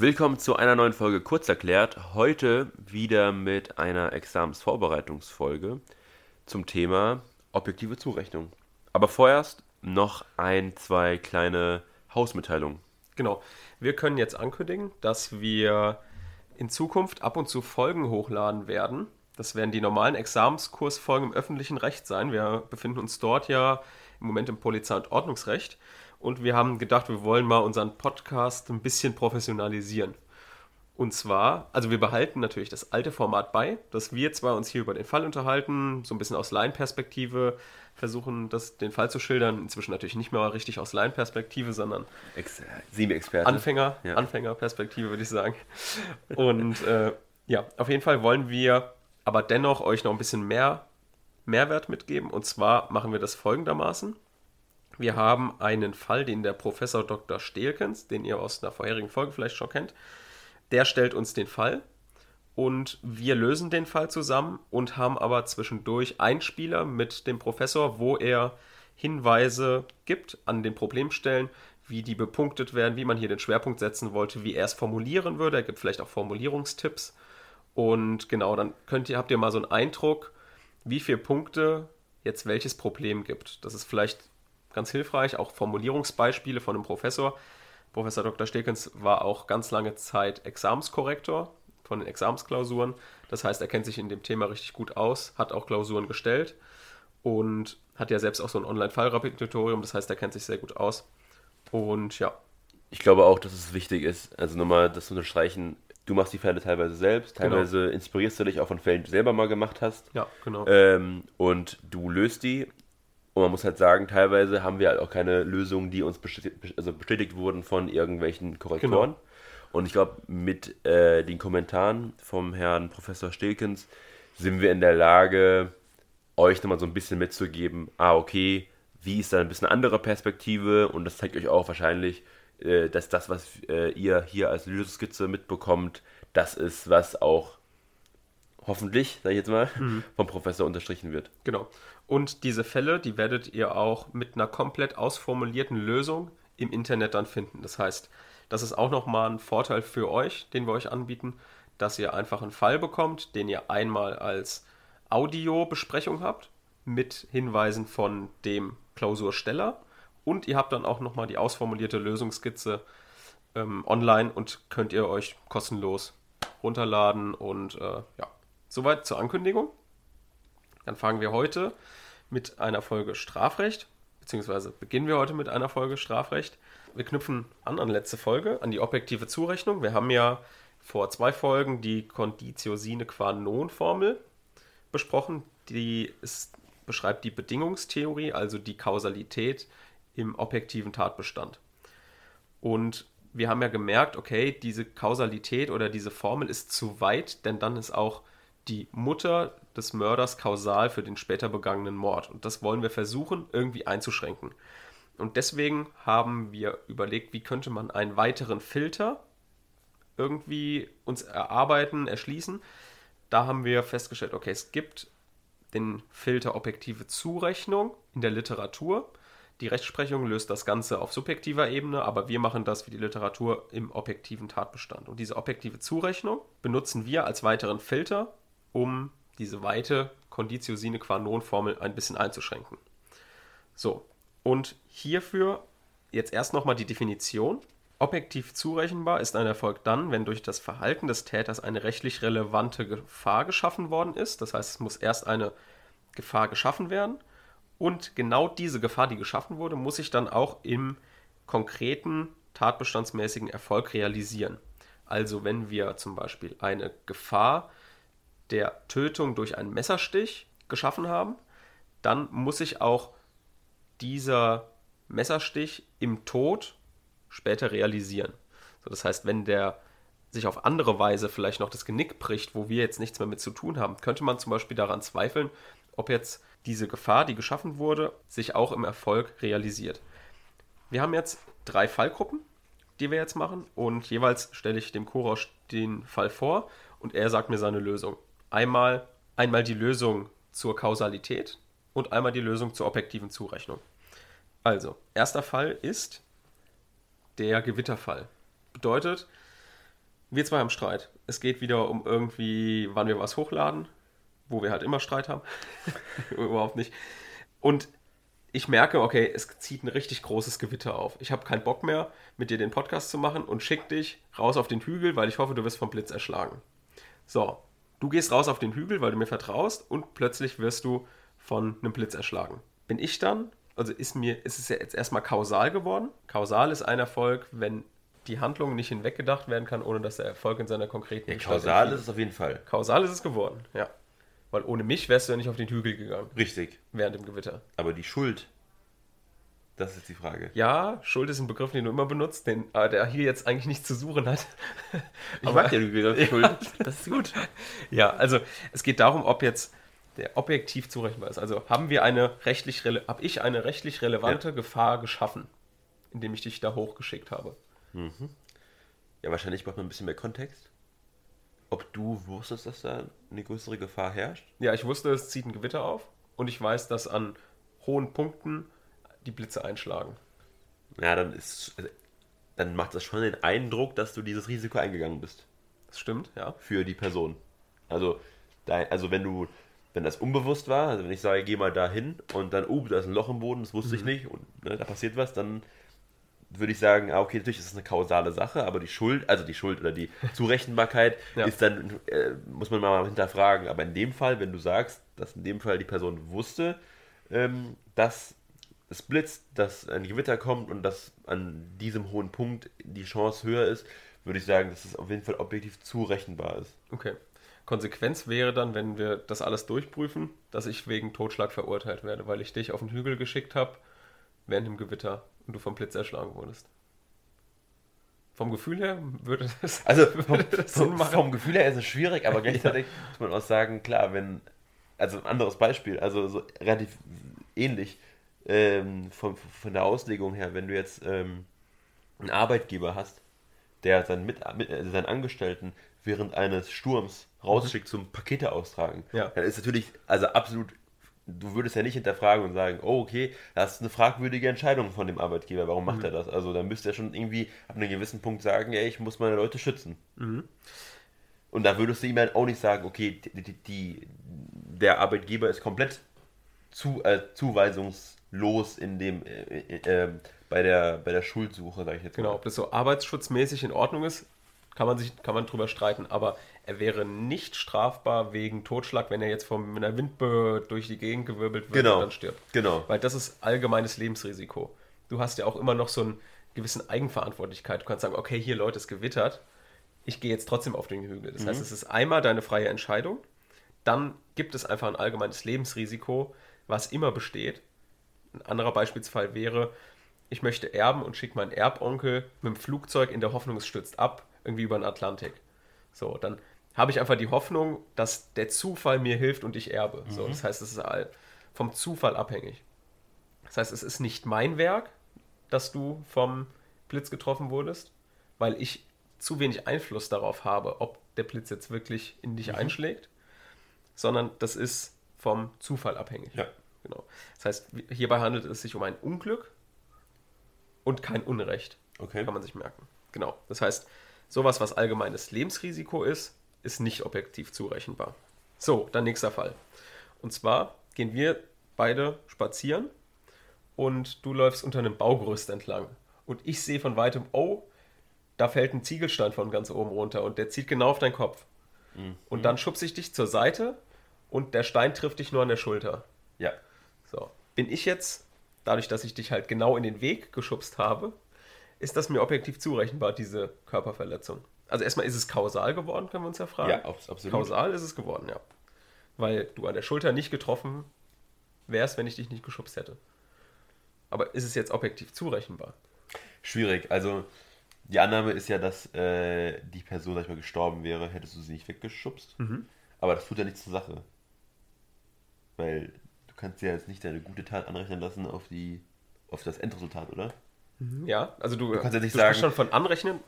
Willkommen zu einer neuen Folge Kurzerklärt. Heute wieder mit einer Examensvorbereitungsfolge zum Thema objektive Zurechnung. Aber vorerst noch ein, zwei kleine Hausmitteilungen. Genau. Wir können jetzt ankündigen, dass wir in Zukunft ab und zu Folgen hochladen werden. Das werden die normalen Examenskursfolgen im öffentlichen Recht sein. Wir befinden uns dort ja im Moment im Polizei- und Ordnungsrecht. Und wir haben gedacht, wir wollen mal unseren Podcast ein bisschen professionalisieren. Und zwar, also wir behalten natürlich das alte Format bei, dass wir zwar uns hier über den Fall unterhalten, so ein bisschen aus Laienperspektive versuchen, das, den Fall zu schildern. Inzwischen natürlich nicht mehr richtig aus Laienperspektive, sondern Ex. Anfänger, ja. Anfängerperspektive würde ich sagen. Und äh, ja, auf jeden Fall wollen wir aber dennoch euch noch ein bisschen mehr Mehrwert mitgeben. Und zwar machen wir das folgendermaßen. Wir haben einen Fall, den der Professor Dr. Stehlkens, den ihr aus einer vorherigen Folge vielleicht schon kennt, der stellt uns den Fall und wir lösen den Fall zusammen und haben aber zwischendurch Einspieler mit dem Professor, wo er Hinweise gibt an den Problemstellen, wie die bepunktet werden, wie man hier den Schwerpunkt setzen wollte, wie er es formulieren würde. Er gibt vielleicht auch Formulierungstipps. Und genau, dann könnt ihr, habt ihr mal so einen Eindruck, wie viele Punkte jetzt welches Problem gibt. Das ist vielleicht ganz hilfreich, auch Formulierungsbeispiele von einem Professor. Professor Dr. Stekens war auch ganz lange Zeit Examenskorrektor von den Examensklausuren. Das heißt, er kennt sich in dem Thema richtig gut aus, hat auch Klausuren gestellt und hat ja selbst auch so ein Online-Fallrepetitorium. Das heißt, er kennt sich sehr gut aus. Und ja. Ich glaube auch, dass es wichtig ist, also nochmal das zu unterstreichen, du machst die Fälle teilweise selbst, genau. teilweise genau. inspirierst du dich auch von Fällen, die du selber mal gemacht hast. Ja, genau. Ähm, und du löst die und man muss halt sagen, teilweise haben wir halt auch keine Lösungen, die uns bestätigt, also bestätigt wurden von irgendwelchen Korrektoren. Genau. Und ich glaube, mit äh, den Kommentaren vom Herrn Professor Stilkens sind wir in der Lage, euch nochmal so ein bisschen mitzugeben, ah, okay, wie ist da ein bisschen andere Perspektive und das zeigt euch auch wahrscheinlich, äh, dass das, was äh, ihr hier als Lösungskizze mitbekommt, das ist, was auch hoffentlich, sag ich jetzt mal, mhm. vom Professor unterstrichen wird. Genau. Und diese Fälle, die werdet ihr auch mit einer komplett ausformulierten Lösung im Internet dann finden. Das heißt, das ist auch nochmal ein Vorteil für euch, den wir euch anbieten, dass ihr einfach einen Fall bekommt, den ihr einmal als Audiobesprechung habt, mit Hinweisen von dem Klausursteller. Und ihr habt dann auch nochmal die ausformulierte Lösungskizze ähm, online und könnt ihr euch kostenlos runterladen. Und äh, ja, soweit zur Ankündigung. Dann fangen wir heute mit einer Folge Strafrecht, beziehungsweise beginnen wir heute mit einer Folge Strafrecht. Wir knüpfen an an letzte Folge, an die objektive Zurechnung. Wir haben ja vor zwei Folgen die Conditio sine qua non Formel besprochen. Die ist, beschreibt die Bedingungstheorie, also die Kausalität im objektiven Tatbestand. Und wir haben ja gemerkt, okay, diese Kausalität oder diese Formel ist zu weit, denn dann ist auch die Mutter des Mörders kausal für den später begangenen Mord. Und das wollen wir versuchen, irgendwie einzuschränken. Und deswegen haben wir überlegt, wie könnte man einen weiteren Filter irgendwie uns erarbeiten, erschließen. Da haben wir festgestellt, okay, es gibt den Filter objektive Zurechnung in der Literatur. Die Rechtsprechung löst das Ganze auf subjektiver Ebene, aber wir machen das wie die Literatur im objektiven Tatbestand. Und diese objektive Zurechnung benutzen wir als weiteren Filter, um diese weite Conditio sine qua non Formel ein bisschen einzuschränken. So, und hierfür jetzt erst nochmal die Definition. Objektiv zurechenbar ist ein Erfolg dann, wenn durch das Verhalten des Täters eine rechtlich relevante Gefahr geschaffen worden ist. Das heißt, es muss erst eine Gefahr geschaffen werden. Und genau diese Gefahr, die geschaffen wurde, muss sich dann auch im konkreten tatbestandsmäßigen Erfolg realisieren. Also wenn wir zum Beispiel eine Gefahr der Tötung durch einen Messerstich geschaffen haben, dann muss sich auch dieser Messerstich im Tod später realisieren. So, das heißt, wenn der sich auf andere Weise vielleicht noch das Genick bricht, wo wir jetzt nichts mehr mit zu tun haben, könnte man zum Beispiel daran zweifeln, ob jetzt diese Gefahr, die geschaffen wurde, sich auch im Erfolg realisiert. Wir haben jetzt drei Fallgruppen, die wir jetzt machen und jeweils stelle ich dem Korosch den Fall vor und er sagt mir seine Lösung einmal, einmal die Lösung zur Kausalität und einmal die Lösung zur objektiven Zurechnung. Also, erster Fall ist der Gewitterfall. Bedeutet, Wir zwei haben Streit. Es geht wieder um irgendwie, wann wir was hochladen, wo wir halt immer Streit haben. Überhaupt nicht. Und ich merke, okay, es zieht ein richtig großes Gewitter auf. Ich habe keinen Bock mehr, mit dir den Podcast zu machen und schick dich raus auf den Hügel, weil ich hoffe, du wirst vom Blitz erschlagen. So, du gehst raus auf den Hügel, weil du mir vertraust und plötzlich wirst du von einem Blitz erschlagen. Bin ich dann, also ist mir, ist es ja jetzt erstmal kausal geworden. Kausal ist ein Erfolg, wenn die Handlung nicht hinweggedacht werden kann, ohne dass der Erfolg in seiner konkreten ja, Kausal ist es auf jeden Fall. Kausal ist es geworden, ja. Weil ohne mich wärst du ja nicht auf den Hügel gegangen. Richtig. Während dem Gewitter. Aber die Schuld, das ist die Frage. Ja, Schuld ist ein Begriff, den du immer benutzt, den, äh, der hier jetzt eigentlich nichts zu suchen hat. Ich Aber, mag den Begriff Schuld. Ja, das ist gut. Ja, also es geht darum, ob jetzt der objektiv zurechenbar ist. Also haben wir eine rechtlich, habe ich eine rechtlich relevante ja. Gefahr geschaffen, indem ich dich da hochgeschickt habe. Mhm. Ja, wahrscheinlich braucht man ein bisschen mehr Kontext ob du wusstest, dass da eine größere Gefahr herrscht? Ja, ich wusste, es zieht ein Gewitter auf und ich weiß, dass an hohen Punkten die Blitze einschlagen. Ja, dann ist dann macht das schon den Eindruck, dass du dieses Risiko eingegangen bist. Das stimmt, ja. Für die Person. Also, also wenn du, wenn das unbewusst war, also wenn ich sage, geh mal da hin und dann, oh, da ist ein Loch im Boden, das wusste mhm. ich nicht und ne, da passiert was, dann würde ich sagen, ah, okay, natürlich ist es eine kausale Sache, aber die Schuld, also die Schuld oder die Zurechenbarkeit ja. ist dann, äh, muss man mal hinterfragen. Aber in dem Fall, wenn du sagst, dass in dem Fall die Person wusste, ähm, dass es blitzt, dass ein Gewitter kommt und dass an diesem hohen Punkt die Chance höher ist, würde ich sagen, dass es auf jeden Fall objektiv zurechenbar ist. Okay. Konsequenz wäre dann, wenn wir das alles durchprüfen, dass ich wegen Totschlag verurteilt werde, weil ich dich auf den Hügel geschickt habe während dem Gewitter und du vom Blitz erschlagen wurdest. Vom Gefühl her würde das. Also vom, das vom, vom, Gefühl her ist es schwierig, aber gleichzeitig ja. muss man auch sagen, klar, wenn. Also ein anderes Beispiel, also so relativ ähnlich ähm, von, von der Auslegung her, wenn du jetzt ähm, einen Arbeitgeber hast, der seinen, mit, mit, also seinen Angestellten während eines Sturms rausschickt mhm. zum Pakete austragen, ja. dann ist natürlich also absolut du würdest ja nicht hinterfragen und sagen, oh, okay, das ist eine fragwürdige Entscheidung von dem Arbeitgeber, warum macht mhm. er das? Also da müsste er schon irgendwie ab einem gewissen Punkt sagen, ey, ich muss meine Leute schützen. Mhm. Und da würdest du ihm halt auch nicht sagen, okay, die, die, die der Arbeitgeber ist komplett zu, äh, zuweisungslos in dem, äh, äh, äh bei, der, bei der Schuldsuche, sage ich jetzt genau, mal. Genau, ob das so arbeitsschutzmäßig in Ordnung ist, kann man sich kann man drüber streiten, aber er wäre nicht strafbar wegen Totschlag, wenn er jetzt von einer Windböe durch die Gegend gewirbelt wird genau. und dann stirbt. Genau. Weil das ist allgemeines Lebensrisiko. Du hast ja auch immer noch so einen gewissen Eigenverantwortlichkeit. Du kannst sagen, okay, hier Leute, es gewittert. Ich gehe jetzt trotzdem auf den Hügel. Das mhm. heißt, es ist einmal deine freie Entscheidung. Dann gibt es einfach ein allgemeines Lebensrisiko, was immer besteht. Ein anderer Beispielsfall wäre, ich möchte erben und schicke meinen Erbonkel mit dem Flugzeug in der Hoffnung, es stürzt ab, irgendwie über den Atlantik. So, dann habe ich einfach die Hoffnung, dass der Zufall mir hilft und ich erbe. Mhm. So, das heißt, es ist vom Zufall abhängig. Das heißt, es ist nicht mein Werk, dass du vom Blitz getroffen wurdest, weil ich zu wenig Einfluss darauf habe, ob der Blitz jetzt wirklich in dich mhm. einschlägt, sondern das ist vom Zufall abhängig. Ja. Genau. Das heißt, hierbei handelt es sich um ein Unglück und kein Unrecht. Okay. Kann man sich merken. Genau. Das heißt, sowas, was allgemeines Lebensrisiko ist, ist nicht objektiv zurechenbar. So, dann nächster Fall. Und zwar gehen wir beide spazieren und du läufst unter einem Baugerüst entlang. Und ich sehe von weitem, oh, da fällt ein Ziegelstein von ganz oben runter und der zieht genau auf deinen Kopf. Mhm. Und dann schubse ich dich zur Seite und der Stein trifft dich nur an der Schulter. Ja. So. Bin ich jetzt, dadurch, dass ich dich halt genau in den Weg geschubst habe, ist das mir objektiv zurechenbar, diese Körperverletzung? Also erstmal ist es kausal geworden, können wir uns ja fragen. Ja, absolut. Kausal ist es geworden, ja. Weil du an der Schulter nicht getroffen wärst, wenn ich dich nicht geschubst hätte. Aber ist es jetzt objektiv zurechenbar? Schwierig. Also die Annahme ist ja, dass äh, die Person, sag ich mal, gestorben wäre, hättest du sie nicht weggeschubst. Mhm. Aber das tut ja nichts zur Sache. Weil kannst ja jetzt nicht deine gute Tat anrechnen lassen auf die auf das Endresultat, oder? Mhm. Ja, also du, du kannst ja nicht du sagen, schon von anrechnen,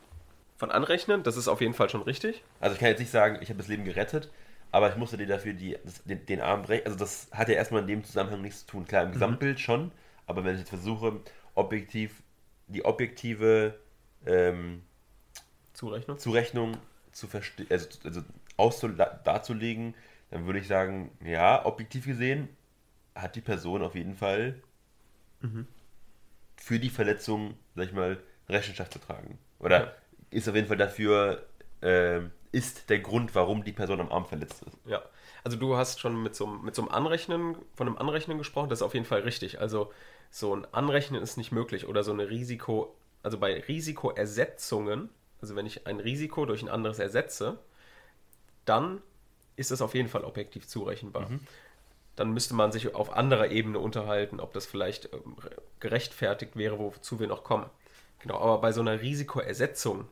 von anrechnen, das ist auf jeden Fall schon richtig. Also ich kann jetzt nicht sagen, ich habe das Leben gerettet, aber ich musste dir dafür die, das, den, den, Arm brechen. Also das hat ja erstmal in dem Zusammenhang nichts zu tun. Klar, im mhm. Gesamtbild schon, aber wenn ich jetzt versuche, objektiv, die objektive ähm, Zurechnung? Zurechnung zu verstehen, also, also darzulegen, dann würde ich sagen, ja, objektiv gesehen hat die Person auf jeden Fall mhm. für die Verletzung, sag ich mal, Rechenschaft zu tragen. Oder ja. ist auf jeden Fall dafür, äh, ist der Grund, warum die Person am Arm verletzt ist. Ja, also du hast schon mit so, mit so einem Anrechnen, von einem Anrechnen gesprochen, das ist auf jeden Fall richtig. Also so ein Anrechnen ist nicht möglich oder so eine Risiko, also bei Risikoersetzungen, also wenn ich ein Risiko durch ein anderes ersetze, dann ist es auf jeden Fall objektiv zurechenbar. Mhm. Dann müsste man sich auf anderer Ebene unterhalten, ob das vielleicht ähm, gerechtfertigt wäre, wozu wir noch kommen. Genau, aber bei so einer Risikoersetzung,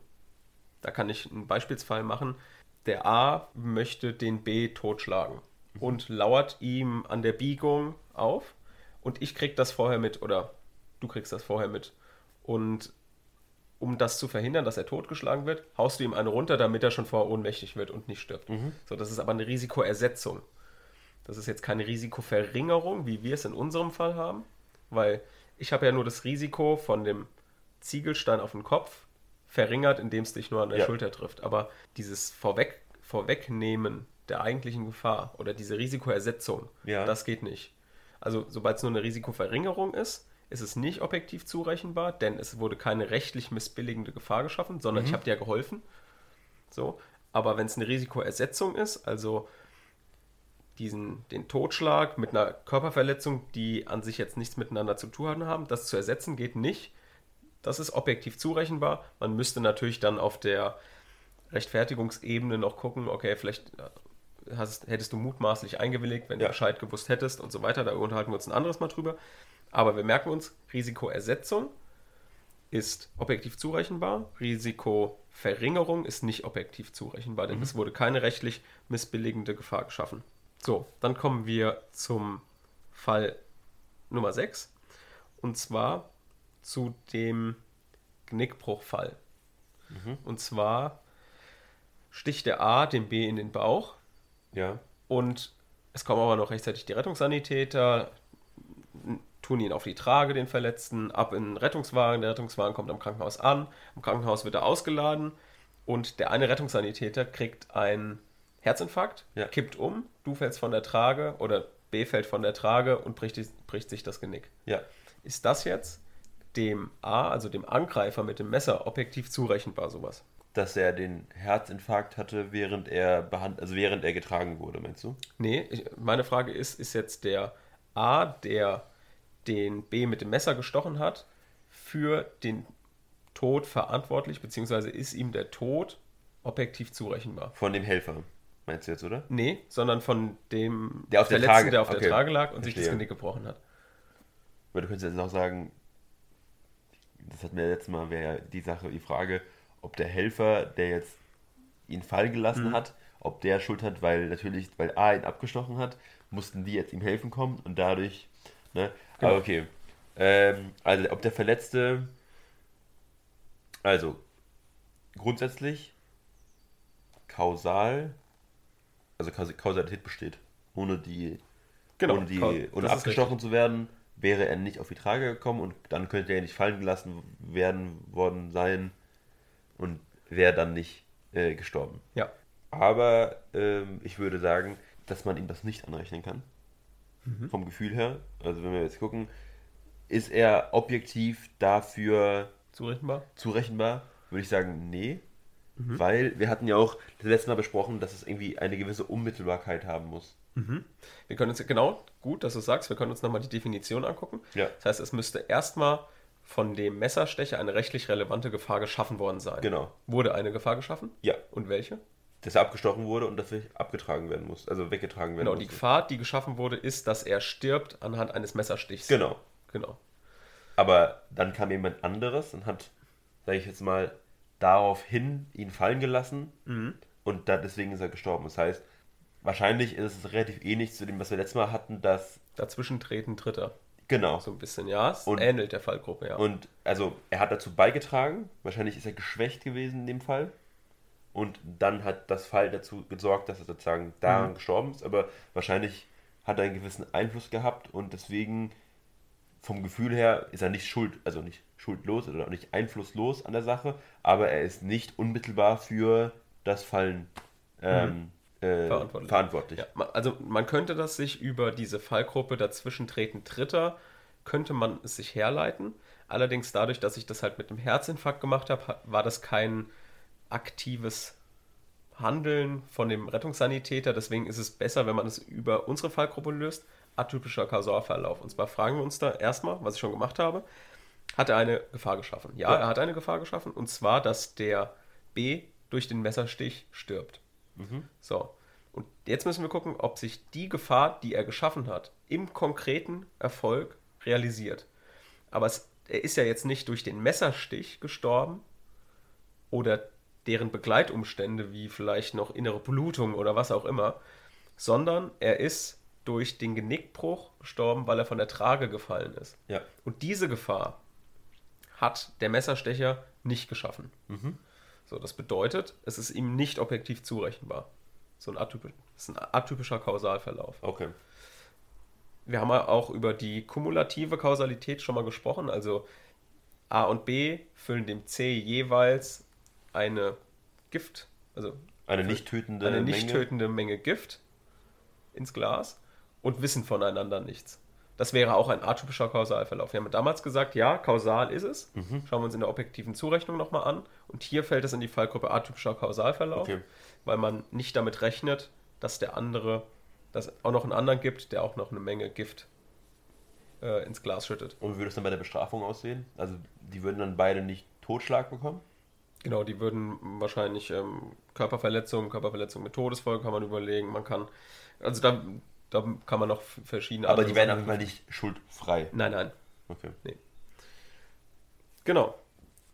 da kann ich einen Beispielsfall machen. Der A möchte den B totschlagen mhm. und lauert ihm an der Biegung auf und ich krieg das vorher mit oder du kriegst das vorher mit. Und um das zu verhindern, dass er totgeschlagen wird, haust du ihm eine runter, damit er schon vorher ohnmächtig wird und nicht stirbt. Mhm. So, das ist aber eine Risikoersetzung. Das ist jetzt keine Risikoverringerung, wie wir es in unserem Fall haben, weil ich habe ja nur das Risiko von dem Ziegelstein auf den Kopf verringert, indem es dich nur an der ja. Schulter trifft. Aber dieses Vorweg, Vorwegnehmen der eigentlichen Gefahr oder diese Risikoersetzung, ja. das geht nicht. Also sobald es nur eine Risikoverringerung ist, ist es nicht objektiv zurechenbar, denn es wurde keine rechtlich missbilligende Gefahr geschaffen, sondern mhm. ich habe dir ja geholfen. So, aber wenn es eine Risikoersetzung ist, also diesen, den Totschlag mit einer Körperverletzung, die an sich jetzt nichts miteinander zu tun haben, das zu ersetzen geht nicht. Das ist objektiv zurechenbar. Man müsste natürlich dann auf der Rechtfertigungsebene noch gucken, okay, vielleicht äh, hast, hättest du mutmaßlich eingewilligt, wenn ja. du Bescheid gewusst hättest und so weiter. Da unterhalten wir uns ein anderes Mal drüber. Aber wir merken uns, Risikoersetzung ist objektiv zurechenbar, Risikoverringerung ist nicht objektiv zurechenbar, denn mhm. es wurde keine rechtlich missbilligende Gefahr geschaffen. So, dann kommen wir zum Fall Nummer 6 und zwar zu dem Genickbruchfall. Mhm. Und zwar sticht der A dem B in den Bauch. Ja. Und es kommen aber noch rechtzeitig die Rettungssanitäter, tun ihn auf die Trage, den Verletzten, ab in den Rettungswagen. Der Rettungswagen kommt am Krankenhaus an. Im Krankenhaus wird er ausgeladen und der eine Rettungssanitäter kriegt einen Herzinfarkt, ja. kippt um, du fällst von der Trage oder B fällt von der Trage und bricht, bricht sich das Genick. Ja. Ist das jetzt dem A, also dem Angreifer mit dem Messer, objektiv zurechenbar, sowas? Dass er den Herzinfarkt hatte, während er behand also während er getragen wurde, meinst du? Nee, ich, meine Frage ist, ist jetzt der A, der den B mit dem Messer gestochen hat, für den Tod verantwortlich, beziehungsweise ist ihm der Tod objektiv zurechenbar. Von dem Helfer, meinst du jetzt, oder? Nee, sondern von dem der auf der, Trage, der auf okay. der Trage lag und Verstehe. sich das Genick gebrochen hat. Aber du könntest jetzt auch sagen, das hatten wir letztes Mal, wäre die Sache, die Frage, ob der Helfer, der jetzt ihn fallen gelassen mhm. hat, ob der Schuld hat, weil natürlich, weil A ihn abgestochen hat, mussten die jetzt ihm helfen kommen und dadurch Ne? Genau. Aber okay. Ähm, also, ob der Verletzte. Also, grundsätzlich kausal. Also, Kausalität besteht. Ohne die. Genau, ohne, die, ohne abgestochen zu werden, wäre er nicht auf die Trage gekommen und dann könnte er nicht fallen gelassen werden worden sein und wäre dann nicht äh, gestorben. Ja. Aber ähm, ich würde sagen, dass man ihm das nicht anrechnen kann mhm. vom Gefühl her. Also wenn wir jetzt gucken, ist er objektiv dafür zurechenbar? Zurechenbar, würde ich sagen, nee. Mhm. Weil wir hatten ja auch das letzte Mal besprochen, dass es irgendwie eine gewisse Unmittelbarkeit haben muss. Mhm. Wir können uns, genau, gut, dass du sagst, wir können uns nochmal die Definition angucken. Ja. Das heißt, es müsste erstmal von dem Messerstecher eine rechtlich relevante Gefahr geschaffen worden sein. Genau. Wurde eine Gefahr geschaffen? Ja. Und welche? dass er abgestochen wurde und dass er abgetragen werden muss, also weggetragen werden genau, muss. Genau, die Gefahr, die geschaffen wurde, ist, dass er stirbt anhand eines Messerstichs. Genau. Genau. Aber dann kam jemand anderes und hat, sage ich jetzt mal, daraufhin ihn fallen gelassen mhm. und da, deswegen ist er gestorben. Das heißt, wahrscheinlich ist es relativ ähnlich zu dem, was wir letztes Mal hatten, dass. Dazwischen treten Dritter. Genau. So ein bisschen, ja. Es und, ähnelt der Fallgruppe, ja. Und also er hat dazu beigetragen, wahrscheinlich ist er geschwächt gewesen in dem Fall. Und dann hat das Fall dazu gesorgt, dass er sozusagen daran mhm. gestorben ist. Aber wahrscheinlich hat er einen gewissen Einfluss gehabt und deswegen vom Gefühl her ist er nicht schuld, also nicht schuldlos oder auch nicht einflusslos an der Sache, aber er ist nicht unmittelbar für das Fallen ähm, äh, Verantwortlich. verantwortlich. Ja, also man könnte das sich über diese Fallgruppe dazwischentreten Dritter, könnte man es sich herleiten. Allerdings dadurch, dass ich das halt mit dem Herzinfarkt gemacht habe, ha- war das kein aktives Handeln von dem Rettungssanitäter. Deswegen ist es besser, wenn man es über unsere Fallgruppe löst. Atypischer Kausalverlauf. Und zwar fragen wir uns da erstmal, was ich schon gemacht habe, hat er eine Gefahr geschaffen? Ja, Ja. er hat eine Gefahr geschaffen. Und zwar, dass der B durch den Messerstich stirbt. So. Und jetzt müssen wir gucken, ob sich die Gefahr, die er geschaffen hat, im konkreten Erfolg realisiert. Aber es, er ist ja jetzt nicht durch den Messerstich gestorben oder deren Begleitumstände, wie vielleicht noch innere Blutung oder was auch immer, sondern er ist durch den Genickbruch gestorben, weil er von der Trage gefallen ist. Ja. Und diese Gefahr hat der Messerstecher nicht geschaffen. So, das bedeutet, es ist ihm nicht objektiv zurechenbar. So ein, atypisch, das ist ein atypischer Kausalverlauf. Okay. Wir haben ja auch über die kumulative Kausalität schon mal gesprochen. Also A und B füllen dem C jeweils eine Gift, also Eine nicht tötende eine nicht Menge. tötende Menge Gift ins Glas und wissen voneinander nichts. Das wäre auch ein atypischer Kausalverlauf. Wir haben damals gesagt, ja, kausal ist es. Mhm. Schauen wir uns in der objektiven Zurechnung nochmal an. Und hier fällt es in die Fallgruppe atypischer Kausalverlauf, Okay. weil man nicht damit rechnet, dass der andere, dass auch noch einen anderen gibt, der auch noch eine Menge Gift äh, ins Glas schüttet. Und wie würde es dann bei der Bestrafung aussehen? Also die würden dann beide nicht Totschlag bekommen? Genau, die würden wahrscheinlich ähm, Körperverletzung, Körperverletzung mit Todesfolge kann man überlegen. Man kann, also da, da kann man noch verschiedene Aber die werden auf jeden Fall nicht schuldfrei. Nein, nein. Okay. Genau.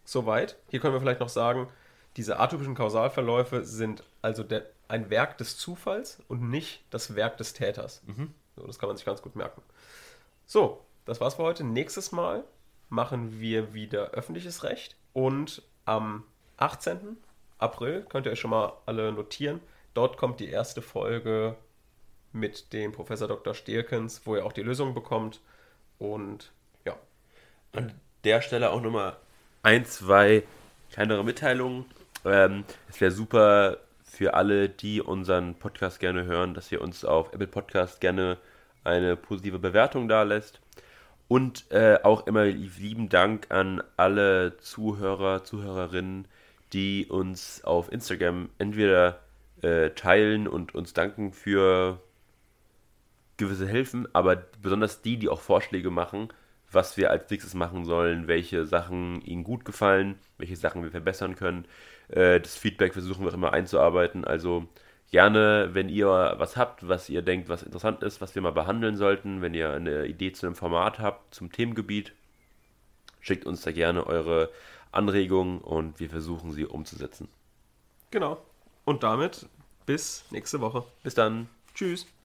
Soweit. Hier können wir vielleicht noch sagen, diese atypischen Kausalverläufe sind also der, ein Werk des Zufalls und nicht das Werk des Täters. So, das kann man sich ganz gut merken. So, das war's für heute. Nächstes Mal machen wir wieder öffentliches Recht und am 18. April könnt ihr euch schon mal alle notieren. Dort kommt die erste Folge mit dem Professor Dr. Stierkens, wo ihr auch die Lösung bekommt. Und ja, An der Stelle auch nochmal ein, zwei kleinere Mitteilungen. Ähm, es wäre super für alle, die unseren Podcast gerne hören, dass ihr uns auf Apple Podcast gerne eine positive Bewertung da lässt. Und äh, auch immer lieben Dank an alle Zuhörer, Zuhörerinnen, die uns auf Instagram entweder äh, teilen und uns danken für gewisse Hilfen, aber besonders die, die auch Vorschläge machen, was wir als nächstes machen sollen, welche Sachen ihnen gut gefallen, welche Sachen wir verbessern können. Äh, das Feedback versuchen wir auch immer einzuarbeiten. Also gerne, wenn ihr was habt, was ihr denkt, was interessant ist, was wir mal behandeln sollten, wenn ihr eine Idee zu einem Format habt, zum Themengebiet, schickt uns da gerne eure Anregungen und wir versuchen sie umzusetzen. genau. Und damit bis nächste Woche. Bis dann. Tschüss.